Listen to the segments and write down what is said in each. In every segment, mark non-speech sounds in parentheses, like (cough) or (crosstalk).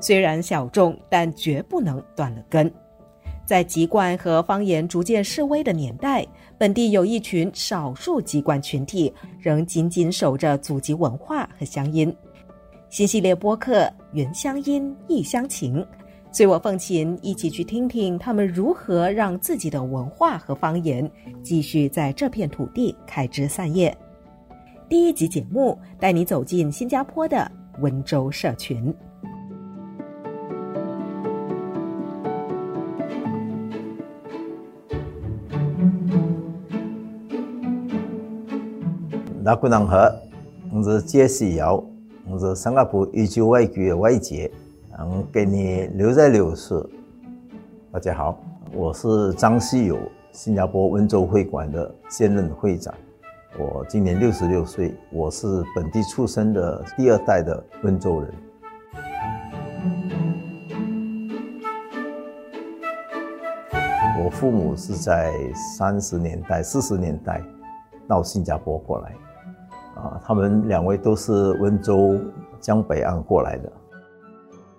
虽然小众，但绝不能断了根。在籍贯和方言逐渐式微的年代，本地有一群少数籍贯群体仍紧紧守着祖籍文化和乡音。新系列播客《原乡音异乡情》，随我凤琴一起去听听他们如何让自己的文化和方言继续在这片土地开枝散叶。第一集节目带你走进新加坡的温州社群。那古南河，我是杰西尧，我是新加坡一九外局的外籍，嗯，给你留在柳市。大家好，我是张西友，新加坡温州会馆的现任会长。我今年六十六岁，我是本地出生的第二代的温州人。我父母是在三十年代、四十年代到新加坡过来。啊，他们两位都是温州江北岸过来的。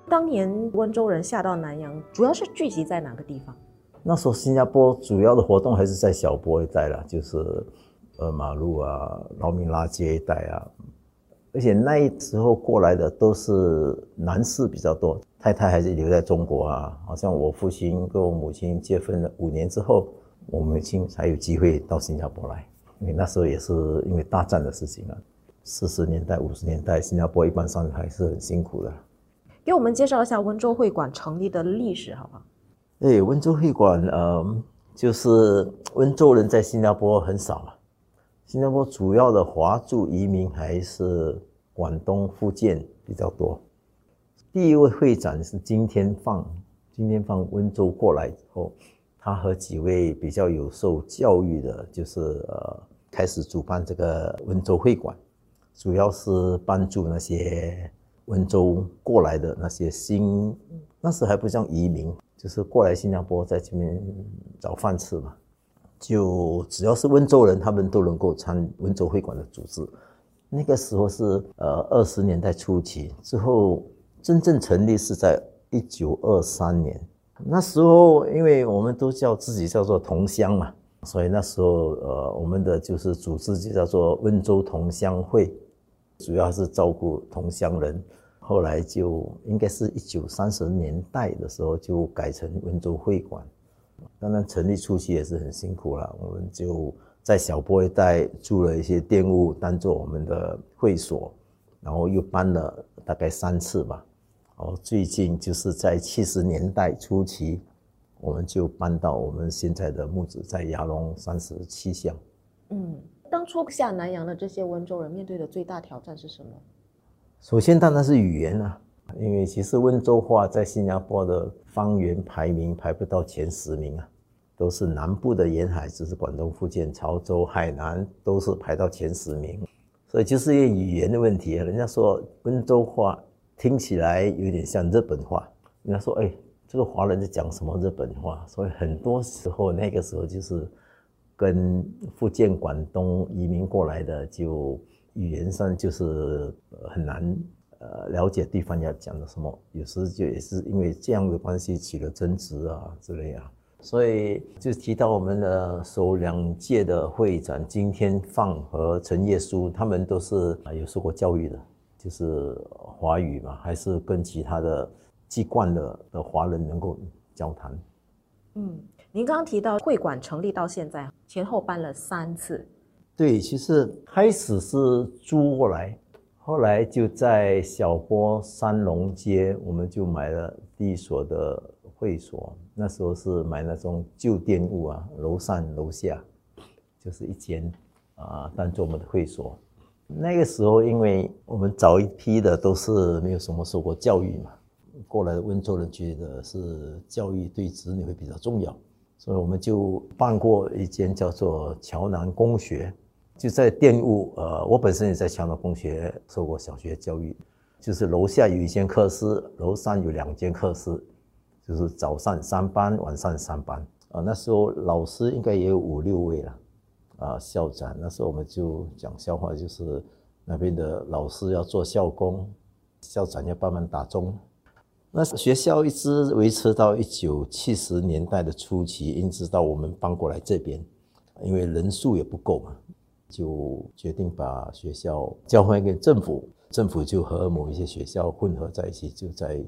当年温州人下到南洋，主要是聚集在哪个地方？那时候新加坡主要的活动还是在小波一带了，就是呃马路啊、劳民拉街一带啊。而且那时候过来的都是男士比较多，太太还是留在中国啊。好像我父亲跟我母亲结婚了五年之后，我母亲才有机会到新加坡来。因为那时候也是因为大战的事情啊，四十年代、五十年代，新加坡一般上还是很辛苦的。给我们介绍一下温州会馆成立的历史，好不好？对，温州会馆，呃，就是温州人在新加坡很少了。新加坡主要的华族移民还是广东、福建比较多。第一位会长是金天放，金天放温州过来之后，他和几位比较有受教育的，就是呃。开始主办这个温州会馆，主要是帮助那些温州过来的那些新，那时还不叫移民，就是过来新加坡在这边找饭吃嘛。就只要是温州人，他们都能够参温州会馆的组织。那个时候是呃二十年代初期，之后真正成立是在一九二三年。那时候因为我们都叫自己叫做同乡嘛。所以那时候，呃，我们的就是组织就叫做温州同乡会，主要是照顾同乡人。后来就应该是一九三十年代的时候，就改成温州会馆。当然成立初期也是很辛苦了，我们就在小波一带租了一些店屋，当做我们的会所，然后又搬了大概三次吧。哦，最近就是在七十年代初期。我们就搬到我们现在的木子，在牙龙三十七巷。嗯，当初下南洋的这些温州人面对的最大挑战是什么？首先当然是语言啊，因为其实温州话在新加坡的方言排名排不到前十名啊，都是南部的沿海，就是广东、福建、潮州、海南都是排到前十名，所以就是因为语言的问题。人家说温州话听起来有点像日本话，人家说哎。这个华人在讲什么日本话？所以很多时候那个时候就是跟福建、广东移民过来的，就语言上就是很难呃了解对方要讲的什么。有时就也是因为这样的关系起了争执啊之类啊。所以就提到我们的首两届的会长金天放和陈叶书，他们都是啊有受过教育的，就是华语嘛，还是跟其他的。籍贯了的华人能够交谈。嗯，您刚刚提到会馆成立到现在前后搬了三次。对，其实开始是租过来，后来就在小波三龙街，我们就买了第一所的会所。那时候是买那种旧店屋啊，楼上楼下就是一间啊，当做我们的会所。那个时候，因为我们早一批的都是没有什么受过教育嘛。过来温州人觉得是教育对子女会比较重要，所以我们就办过一间叫做桥南公学，就在电务。呃，我本身也在桥南公学受过小学教育，就是楼下有一间课室，楼上有两间课室，就是早上三班，晚上三班。啊，那时候老师应该也有五六位了，啊，校长那时候我们就讲笑话，就是那边的老师要做校工，校长要帮忙打钟。那学校一直维持到一九七十年代的初期，一直到我们搬过来这边，因为人数也不够嘛，就决定把学校交还给政府，政府就和某一些学校混合在一起，就在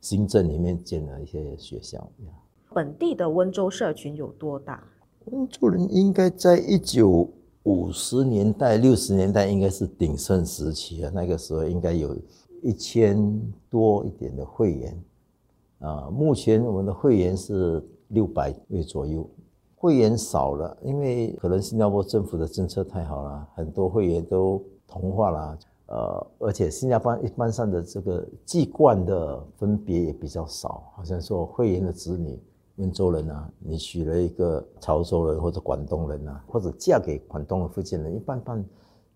新镇里面建了一些学校。本地的温州社群有多大？温州人应该在一九五十年代、六十年代应该是鼎盛时期啊，那个时候应该有。一千多一点的会员，啊，目前我们的会员是六百位左右，会员少了，因为可能新加坡政府的政策太好了，很多会员都同化了，呃，而且新加坡一般上的这个籍贯的分别也比较少，好像说会员的子女温州人啊，你娶了一个潮州人或者广东人啊，或者嫁给广东的福建人，一般般。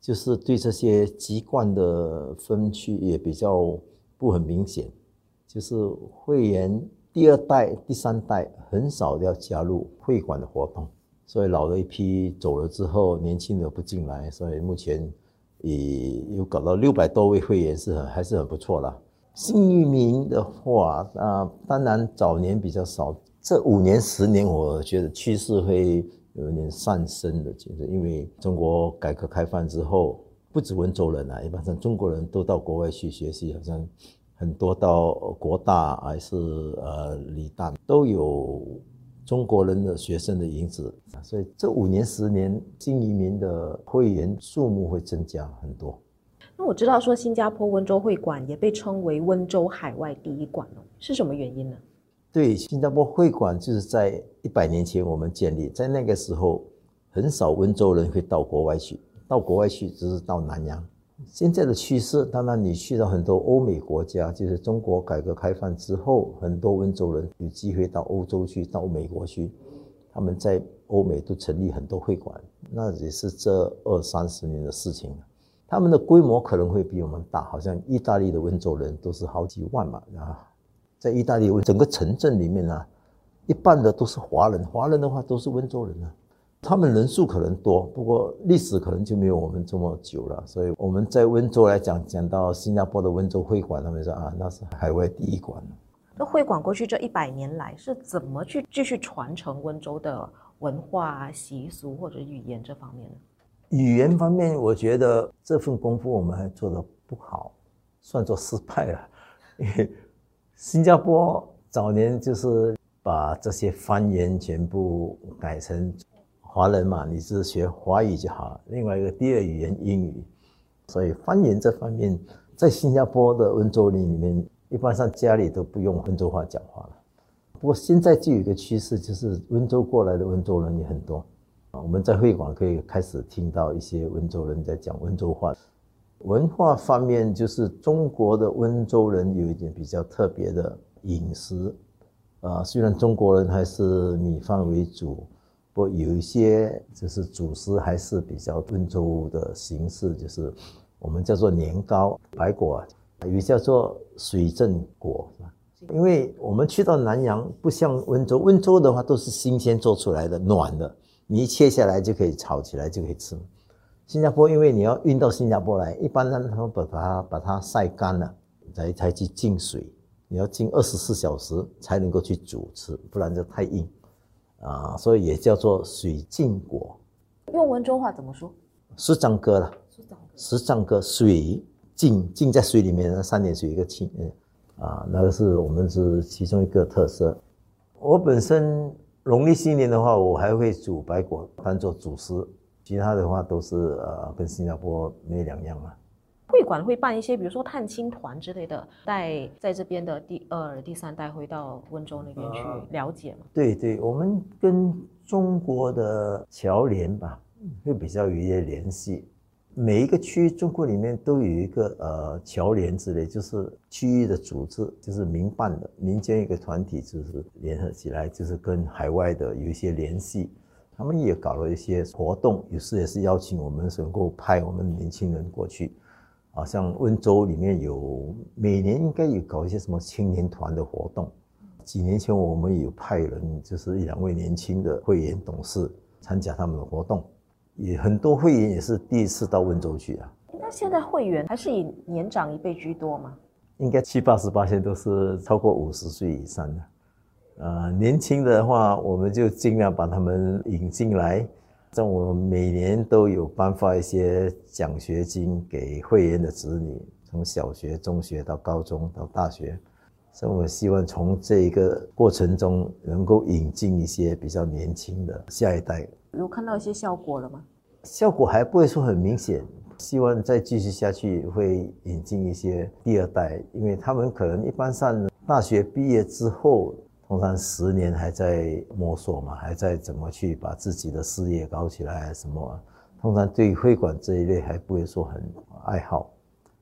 就是对这些籍贯的分区也比较不很明显，就是会员第二代、第三代很少要加入会馆的活动，所以老的一批走了之后，年轻的不进来，所以目前也有搞到六百多位会员是很还是很不错啦。新域民的话啊，当然早年比较少，这五年十年我觉得趋势会。有一点上升的，就是因为中国改革开放之后，不止温州人啊，一般上中国人都到国外去学习，好像很多到国大还是呃理大都有中国人的学生的影子，所以这五年十年新移民的会员数目会增加很多。那我知道说新加坡温州会馆也被称为温州海外第一馆哦，是什么原因呢？对，新加坡会馆就是在一百年前我们建立，在那个时候很少温州人会到国外去，到国外去只是到南洋。现在的趋势，当然你去到很多欧美国家，就是中国改革开放之后，很多温州人有机会到欧洲去，到美国去，他们在欧美都成立很多会馆，那也是这二三十年的事情。他们的规模可能会比我们大，好像意大利的温州人都是好几万嘛，啊。在意大利，整个城镇里面呢，一半的都是华人，华人的话都是温州人啊。他们人数可能多，不过历史可能就没有我们这么久了。所以我们在温州来讲，讲到新加坡的温州会馆，他们说啊，那是海外第一馆。那会馆过去这一百年来是怎么去继续传承温州的文化习俗或者语言这方面呢？语言方面，我觉得这份功夫我们还做得不好，算作失败了，(laughs) 因为。新加坡早年就是把这些方言全部改成华人嘛，你是学华语就好。另外一个第二语言英语，所以方言这方面，在新加坡的温州人里面，一般上家里都不用温州话讲话了。不过现在就有一个趋势，就是温州过来的温州人也很多啊。我们在会馆可以开始听到一些温州人在讲温州话。文化方面，就是中国的温州人有一点比较特别的饮食，啊，虽然中国人还是米饭为主，不过有一些就是主食还是比较温州的形式，就是我们叫做年糕、白果，有叫做水镇果，是吧？因为我们去到南阳，不像温州，温州的话都是新鲜做出来的，暖的，你一切下来就可以炒起来就可以吃。新加坡，因为你要运到新加坡来，一般让，他们把它把它晒干了，才才去浸水，你要浸二十四小时才能够去煮吃，不然就太硬，啊，所以也叫做水浸果。用温州话怎么说？石樟哥了。石樟哥，水浸浸在水里面，三点水一个浸，嗯，啊，那个是我们是其中一个特色。我本身农历新年的话，我还会煮白果当做主食。其他的话都是呃，跟新加坡没两样嘛。会馆会办一些，比如说探亲团之类的，带在这边的第二、第三代回到温州那边去了解嘛。对对，我们跟中国的侨联吧，会比较有一些联系。每一个区中国里面都有一个呃侨联之类，就是区域的组织，就是民办的民间一个团体，就是联合起来，就是跟海外的有一些联系。他们也搞了一些活动，有时也是邀请我们能够派我们年轻人过去，啊，像温州里面有每年应该有搞一些什么青年团的活动。几年前我们有派人，就是一两位年轻的会员董事参加他们的活动，也很多会员也是第一次到温州去啊。那现在会员还是以年长一辈居多吗？应该七八十八线都是超过五十岁以上的。呃，年轻的话，我们就尽量把他们引进来。像我每年都有颁发一些奖学金给会员的子女，从小学、中学到高中到大学。所以我希望从这一个过程中，能够引进一些比较年轻的下一代。有看到一些效果了吗？效果还不会说很明显，希望再继续下去，会引进一些第二代，因为他们可能一般上大学毕业之后。通常十年还在摸索嘛，还在怎么去把自己的事业搞起来什么？通常对会馆这一类还不会说很爱好。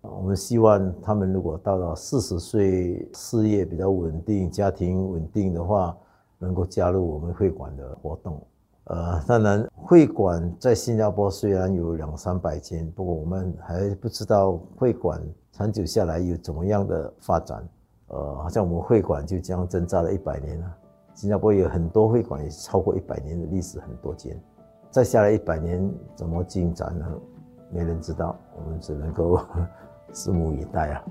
我们希望他们如果到了四十岁，事业比较稳定，家庭稳定的话，能够加入我们会馆的活动。呃，当然会馆在新加坡虽然有两三百间，不过我们还不知道会馆长久下来有怎么样的发展。呃，好像我们会馆就这样挣扎了一百年了。新加坡有很多会馆，也超过一百年的历史，很多间。再下来一百年怎么进展呢？没人知道，我们只能够 (laughs) 拭目以待啊。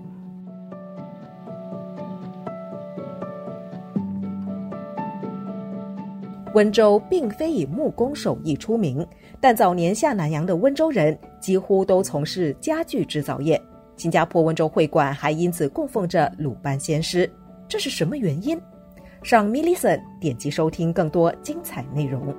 温州并非以木工手艺出名，但早年下南洋的温州人几乎都从事家具制造业。新加坡温州会馆还因此供奉着鲁班先师，这是什么原因？上 m i l l i c e n 点击收听更多精彩内容。